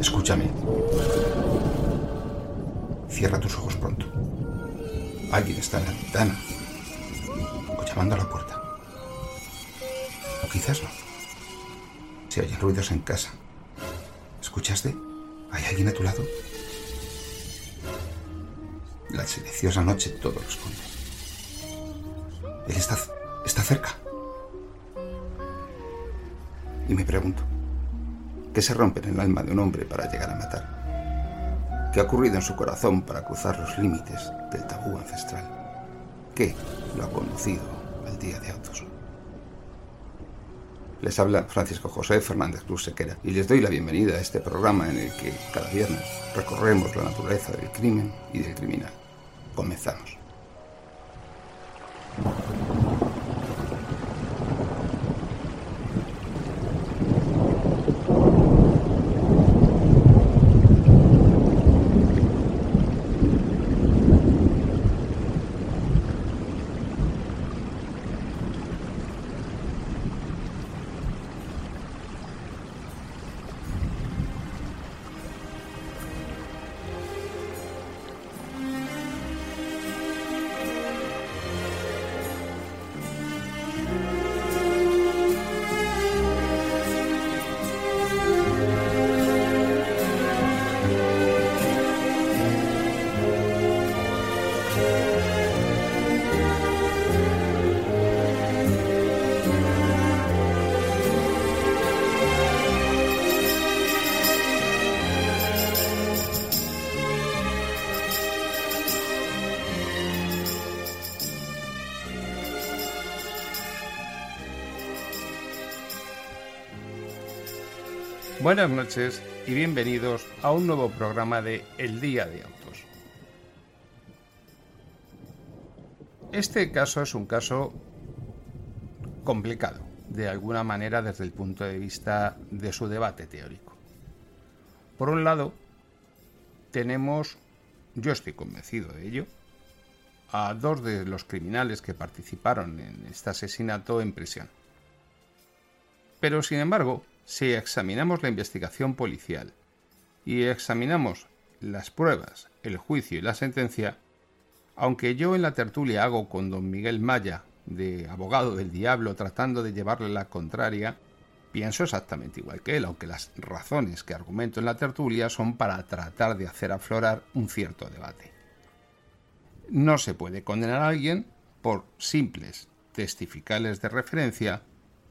Escúchame. Cierra tus ojos pronto. Alguien está en la ventana. O llamando a la puerta. O quizás no. Se oyen ruidos en casa. ¿Escuchaste? ¿Hay alguien a tu lado? La silenciosa noche todo lo esconde. Él está, está cerca. Y me pregunto, ¿qué se rompe en el alma de un hombre para llegar a matar? ¿Qué ha ocurrido en su corazón para cruzar los límites del tabú ancestral? ¿Qué lo ha conducido al día de autos? Les habla Francisco José Fernández Cruz Sequera y les doy la bienvenida a este programa en el que cada viernes recorremos la naturaleza del crimen y del criminal. Comenzamos. Buenas noches y bienvenidos a un nuevo programa de El Día de Autos. Este caso es un caso complicado, de alguna manera desde el punto de vista de su debate teórico. Por un lado, tenemos, yo estoy convencido de ello, a dos de los criminales que participaron en este asesinato en prisión. Pero, sin embargo, si examinamos la investigación policial y examinamos las pruebas, el juicio y la sentencia, aunque yo en la tertulia hago con don Miguel Maya, de abogado del diablo, tratando de llevarle la contraria, pienso exactamente igual que él, aunque las razones que argumento en la tertulia son para tratar de hacer aflorar un cierto debate. No se puede condenar a alguien por simples testificales de referencia,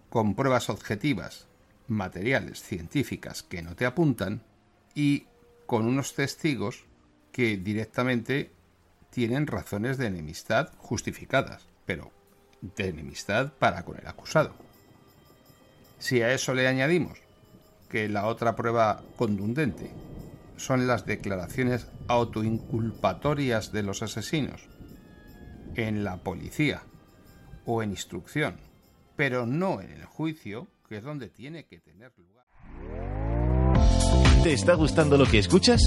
con pruebas objetivas materiales científicas que no te apuntan y con unos testigos que directamente tienen razones de enemistad justificadas, pero de enemistad para con el acusado. Si a eso le añadimos que la otra prueba contundente son las declaraciones autoinculpatorias de los asesinos en la policía o en instrucción, pero no en el juicio, que es donde tiene que tener lugar. ¿Te está gustando lo que escuchas?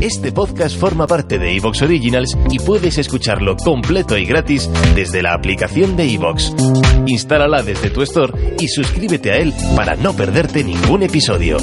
Este podcast forma parte de Evox Originals y puedes escucharlo completo y gratis desde la aplicación de Evox. Instálala desde tu store y suscríbete a él para no perderte ningún episodio.